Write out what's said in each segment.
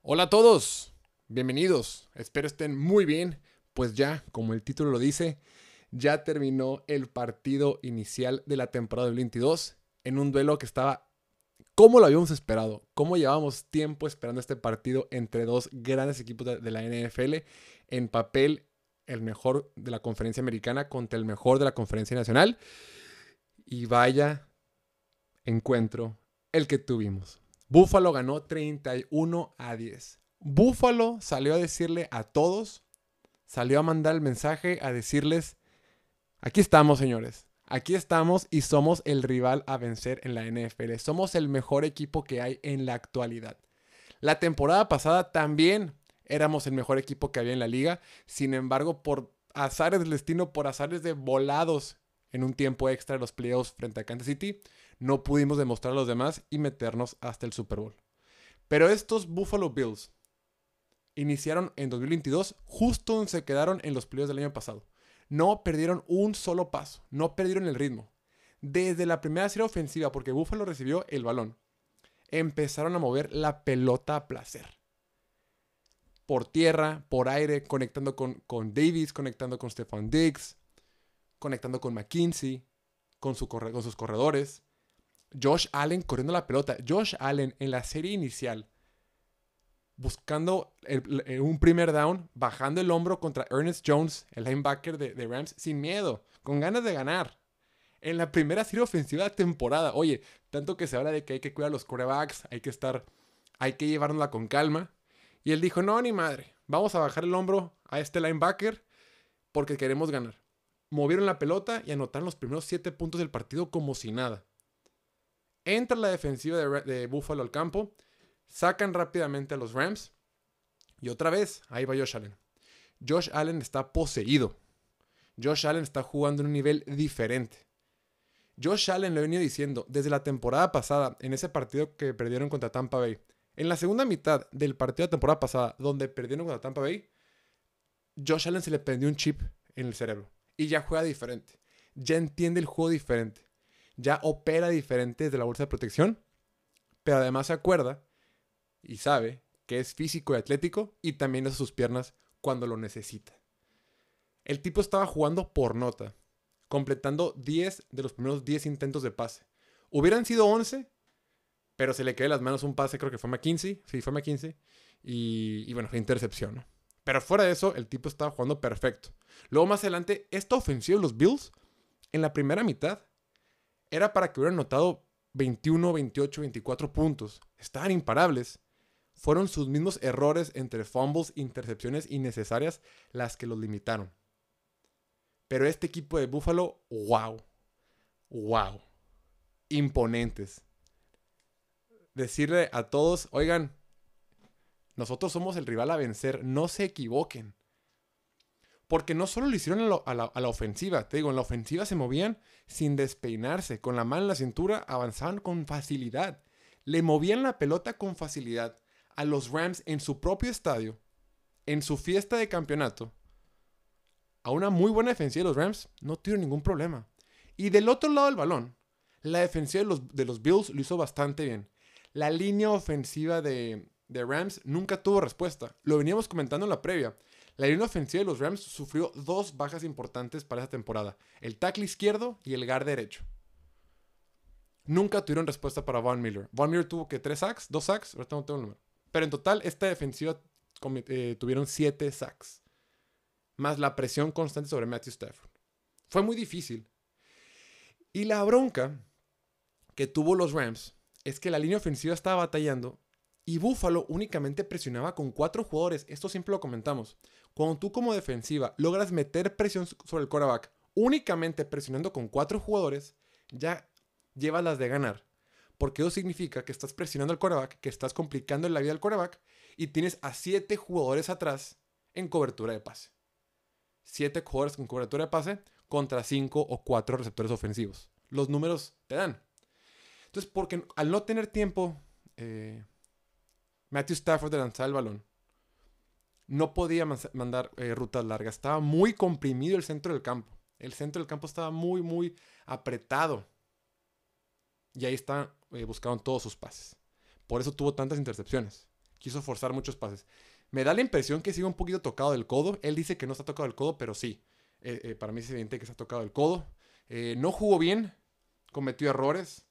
Hola a todos, bienvenidos, espero estén muy bien, pues ya, como el título lo dice, ya terminó el partido inicial de la temporada del 22 en un duelo que estaba como lo habíamos esperado, cómo llevábamos tiempo esperando este partido entre dos grandes equipos de la NFL, en papel el mejor de la conferencia americana contra el mejor de la conferencia nacional, y vaya encuentro el que tuvimos. Buffalo ganó 31 a 10. Buffalo salió a decirle a todos, salió a mandar el mensaje a decirles, aquí estamos señores, aquí estamos y somos el rival a vencer en la NFL. Somos el mejor equipo que hay en la actualidad. La temporada pasada también éramos el mejor equipo que había en la liga. Sin embargo, por azares del destino, por azares de volados en un tiempo extra de los playoffs frente a Kansas City, no pudimos demostrar a los demás y meternos hasta el Super Bowl. Pero estos Buffalo Bills iniciaron en 2022 justo donde se quedaron en los playoffs del año pasado. No perdieron un solo paso, no perdieron el ritmo. Desde la primera serie ofensiva, porque Buffalo recibió el balón, empezaron a mover la pelota a placer. Por tierra, por aire, conectando con, con Davis, conectando con Stefan Diggs, conectando con McKinsey, con, con sus corredores. Josh Allen corriendo la pelota. Josh Allen en la serie inicial, buscando un primer down, bajando el hombro contra Ernest Jones, el linebacker de, Rams, sin miedo, con ganas de ganar. En la primera serie ofensiva de temporada. Oye, tanto que se habla de que hay que cuidar los corebacks, hay que estar, hay que llevárnosla con calma. Y él dijo, no, ni madre, vamos a bajar el hombro a este linebacker porque queremos ganar. Movieron la pelota y anotaron los primeros siete puntos del partido como si nada. Entra la defensiva de, Buffalo al campo. Sacan rápidamente a los Rams. Y otra vez, ahí va Josh Allen. Josh Allen está poseído. Josh Allen está jugando en un nivel diferente. Josh Allen lo he venido diciendo desde la temporada pasada, en ese partido que perdieron contra Tampa Bay. En la segunda mitad del partido de temporada pasada, donde perdieron contra Tampa Bay, Josh Allen se le prendió un chip en el cerebro. Y ya juega diferente. Ya entiende el juego diferente ya opera diferente desde la bolsa de protección, pero además se acuerda y sabe que es físico y atlético y también usa sus piernas cuando lo necesita. El tipo estaba jugando por nota, completando 10 de los primeros 10 intentos de pase. Hubieran sido 11, pero se le quedó en las manos un pase, creo que fue McKinsey, sí, fue McKinsey, y, bueno, fue intercepción. Pero fuera de eso, el tipo estaba jugando perfecto. Luego más adelante, esta ofensiva de los Bills, en la primera mitad, era para que hubieran notado 21, 28, 24 puntos. Estaban imparables. Fueron sus mismos errores entre fumbles, intercepciones innecesarias las que los limitaron. Pero este equipo de Buffalo, wow. Wow. Imponentes. Decirle a todos, oigan, nosotros somos el rival a vencer, no se equivoquen. Porque no solo lo hicieron a, la, ofensiva, te digo, en la ofensiva se movían sin despeinarse, con la mano en la cintura, avanzaban con facilidad. Le movían la pelota con facilidad a los Rams en su propio estadio, en su fiesta de campeonato. A una muy buena defensiva de los Rams no tuvieron ningún problema. Y del otro lado del balón, la defensiva de los, de los Bills lo hizo bastante bien. La línea ofensiva de, de Rams nunca tuvo respuesta. Lo veníamos comentando en la previa. La línea ofensiva de los Rams sufrió dos bajas importantes para esa temporada: el tackle izquierdo y el guard derecho. Nunca tuvieron respuesta para Von Miller. Von Miller tuvo que tres sacks, dos sacks, ahorita no tengo el número. Pero en total, esta defensiva eh, tuvieron siete sacks. Más la presión constante sobre Matthew Stafford. Fue muy difícil. Y la bronca que tuvo los Rams es que la línea ofensiva estaba batallando y Buffalo únicamente presionaba con cuatro jugadores. Esto siempre lo comentamos. Cuando tú como defensiva logras meter presión sobre el quarterback únicamente presionando con cuatro jugadores, ya llevas las de ganar. Porque eso significa que estás presionando al quarterback, que estás complicando la vida al quarterback y tienes a siete jugadores atrás en cobertura de pase. Siete jugadores con cobertura de pase contra cinco o cuatro receptores ofensivos. Los números te dan. Entonces, porque al no tener tiempo, eh, Matthew Stafford de lanzar el balón, no podía mandar eh, rutas largas. Estaba muy comprimido el centro del campo. El centro del campo estaba muy, muy apretado. Y ahí está, eh, buscaron todos sus pases. Por eso tuvo tantas intercepciones. quiso forzar muchos pases. Me da la impresión que sigue un poquito tocado del codo. Él dice que no está tocado del codo, pero sí. Eh, eh, para mí es evidente que está tocado del codo. No jugó bien, cometió errores.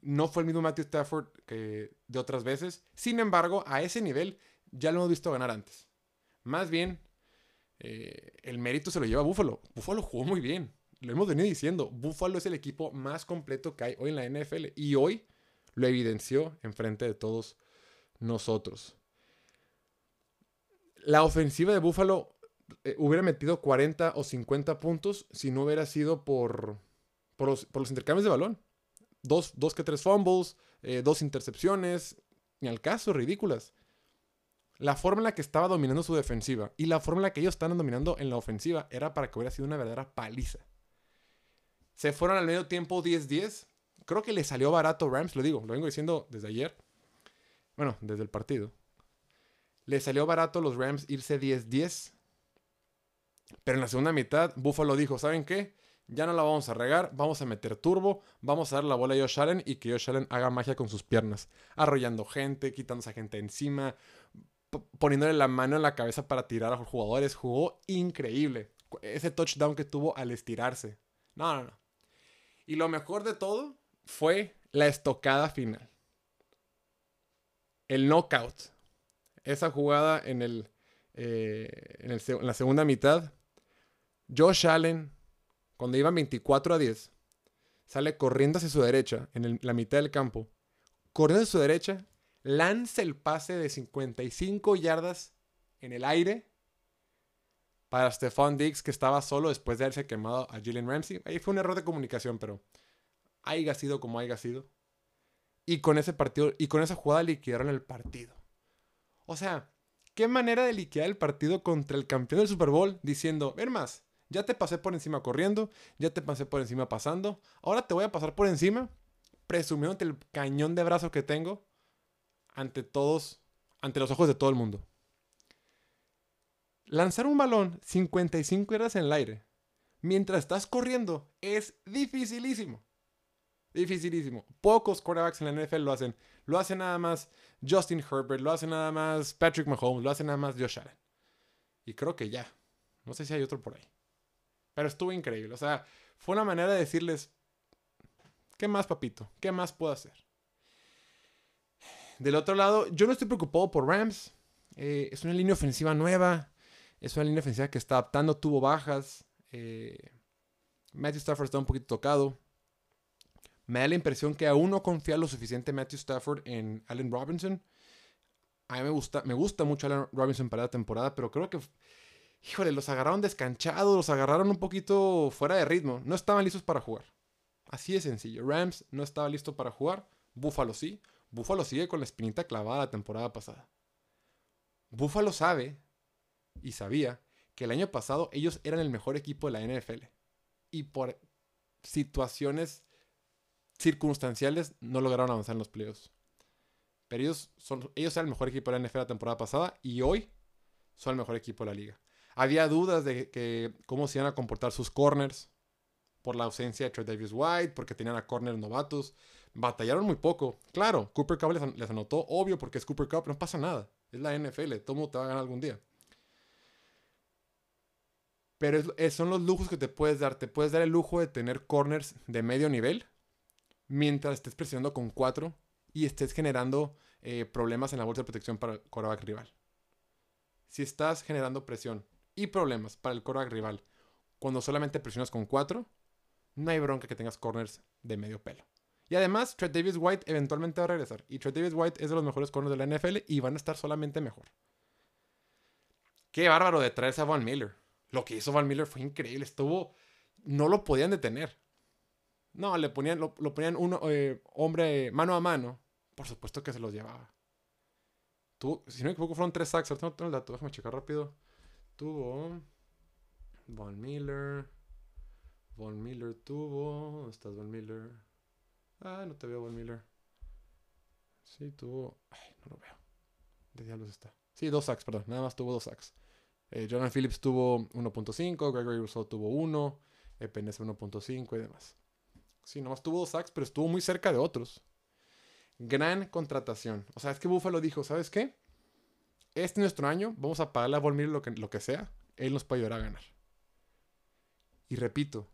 No fue el mismo Matthew Stafford de otras veces. Sin embargo, a ese nivel ya lo hemos visto ganar antes. Más bien, el mérito se lo lleva Buffalo. Buffalo jugó muy bien. Lo hemos venido diciendo. Buffalo es el equipo más completo que hay hoy en la NFL. Y hoy lo evidenció enfrente de todos nosotros. La ofensiva de Buffalo eh, hubiera metido 40 o 50 puntos si no hubiera sido por, por, los, intercambios de balón. Dos, dos que tres fumbles, eh, dos intercepciones, ni al caso, ridículas. La forma en la que estaba dominando su defensiva y la forma en la que ellos estaban dominando en la ofensiva era para que hubiera sido una verdadera paliza. Se fueron al medio tiempo 10-10. Creo que le salió barato Rams, lo digo, lo vengo diciendo desde ayer. Bueno, desde el partido. Le salió barato los Rams irse 10-10. Pero en la segunda mitad, Buffalo dijo, ¿saben qué? Ya no la vamos a regar, vamos a meter turbo, vamos a dar la bola a Josh Allen y que Josh Allen haga magia con sus piernas. Arrollando gente, quitándose a gente encima, poniéndole la mano en la cabeza para tirar a los jugadores. Jugó increíble. Ese touchdown que tuvo al estirarse. No, no, no. Y lo mejor de todo fue la estocada final. El knockout esa jugada en, el, eh, en, la segunda mitad, Josh Allen, cuando iban 24 a 10, sale corriendo hacia su derecha, en la mitad del campo. Corriendo hacia su derecha, lanza el pase de 55 yardas en el aire para Stephon Diggs, que estaba solo después de haberse quemado a Jalen Ramsey. Ahí fue un error de comunicación, pero haya sido como haya sido. Y con ese partido, y con esa jugada liquidaron el partido. O sea, qué manera de liquidar el partido contra el campeón del Super Bowl diciendo, ver más, ya te pasé por encima corriendo, ya te pasé por encima pasando, ahora te voy a pasar por encima, presumiéndote el cañón de brazo que tengo ante todos, ante los ojos de todo el mundo. Lanzar un balón 55 horas en el aire mientras estás corriendo es dificilísimo. Dificilísimo. Pocos quarterbacks en la NFL lo hacen. Lo hace nada más Justin Herbert, lo hace nada más Patrick Mahomes, lo hace nada más Josh Allen. Y creo que ya. No sé si hay otro por ahí. Pero estuvo increíble. O sea, fue una manera de decirles, ¿qué más, papito? ¿Qué más puedo hacer? Del otro lado, yo no estoy preocupado por Rams. Eh, es una línea ofensiva nueva. Es una línea ofensiva que está adaptando, tuvo bajas. Eh, Matthew Stafford está un poquito tocado. Me da la impresión que aún no confía lo suficiente Matthew Stafford en Allen Robinson. A mí me gusta, me gusta mucho Allen Robinson para la temporada, pero creo que, híjole, los agarraron descanchados, los agarraron un poquito fuera de ritmo. No estaban listos para jugar. Así de sencillo. Rams no estaba listo para jugar. Buffalo sí. Buffalo sigue con la espinita clavada la temporada pasada. Buffalo sabe y sabía que el año pasado ellos eran el mejor equipo de la NFL. Y por situaciones circunstanciales no lograron avanzar en los playoffs. Pero ellos, son, ellos eran el mejor equipo de la NFL la temporada pasada y hoy son el mejor equipo de la liga. Había dudas de que, cómo se iban a comportar sus corners por la ausencia de Trey Davis White, porque tenían a corners novatos. Batallaron muy poco. Claro, Cooper Cup les, anotó, obvio, porque es Cooper Cup, no pasa nada. Es la NFL, todo mundo te va a ganar algún día. Pero son los lujos que te puedes dar. Te puedes dar el lujo de tener corners de medio nivel mientras estés presionando con 4 y estés generando eh, problemas en la bolsa de protección para el coreback rival. Si estás generando presión y problemas para el coreback rival cuando solamente presionas con 4, no hay bronca que tengas corners de medio pelo. Y además, Trey Davis White eventualmente va a regresar. Y Trey Davis White es de los mejores corners de la NFL y van a estar solamente mejor. Qué bárbaro de traerse a Von Miller. Lo que hizo Von Miller fue increíble. Estuvo. No lo podían detener. No, le ponían, lo, ponían un eh, hombre mano a mano. Por supuesto que se los llevaba. Tú, si no me equivoco, fueron tres sacks. Ahorita no tengo el dato, déjame checar rápido. Tuvo. Von Miller. Von Miller tuvo. ¿Dónde estás, Von Miller? Ah, no te veo, Von Miller. Sí, tuvo. Ay, no lo veo. ¿De diablos está? Sí, dos sacks, perdón. Nada más tuvo dos sacks. Eh, Phillips tuvo 1.5. Gregory Rousseau tuvo 1. EPNS 1.5 y demás. Sí, nomás tuvo dos sacks, pero estuvo muy cerca de otros. Gran contratación. O sea, es que Buffalo dijo, ¿sabes qué? Este es nuestro año, vamos a pagarle a Von Miller lo que, lo que sea. Él nos puede ayudar a ganar. Y repito,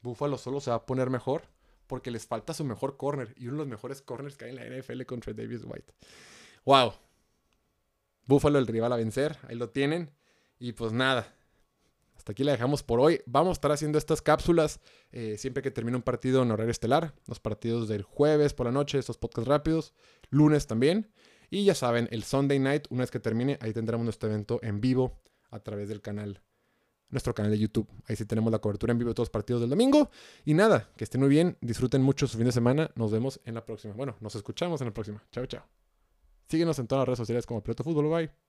Buffalo solo se va a poner mejor porque les falta su mejor corner y uno de los mejores corners que hay en la NFL contra Davis White. ¡Wow! Buffalo el rival a vencer, ahí lo tienen. Y pues nada, hasta aquí la dejamos por hoy. Vamos a estar haciendo estas cápsulas eh, siempre que termine un partido en horario estelar. Los partidos del jueves por la noche, estos podcasts rápidos. Lunes también. Y ya saben, el Sunday night, una vez que termine, ahí tendremos nuestro evento en vivo a través del canal, nuestro canal de YouTube. Ahí sí tenemos la cobertura en vivo de todos los partidos del domingo. Y nada, que estén muy bien, disfruten mucho su fin de semana. Nos vemos en la próxima. Bueno, nos escuchamos en la próxima. Chao, chao. Síguenos en todas las redes sociales como Piloto Fútbol. Bye.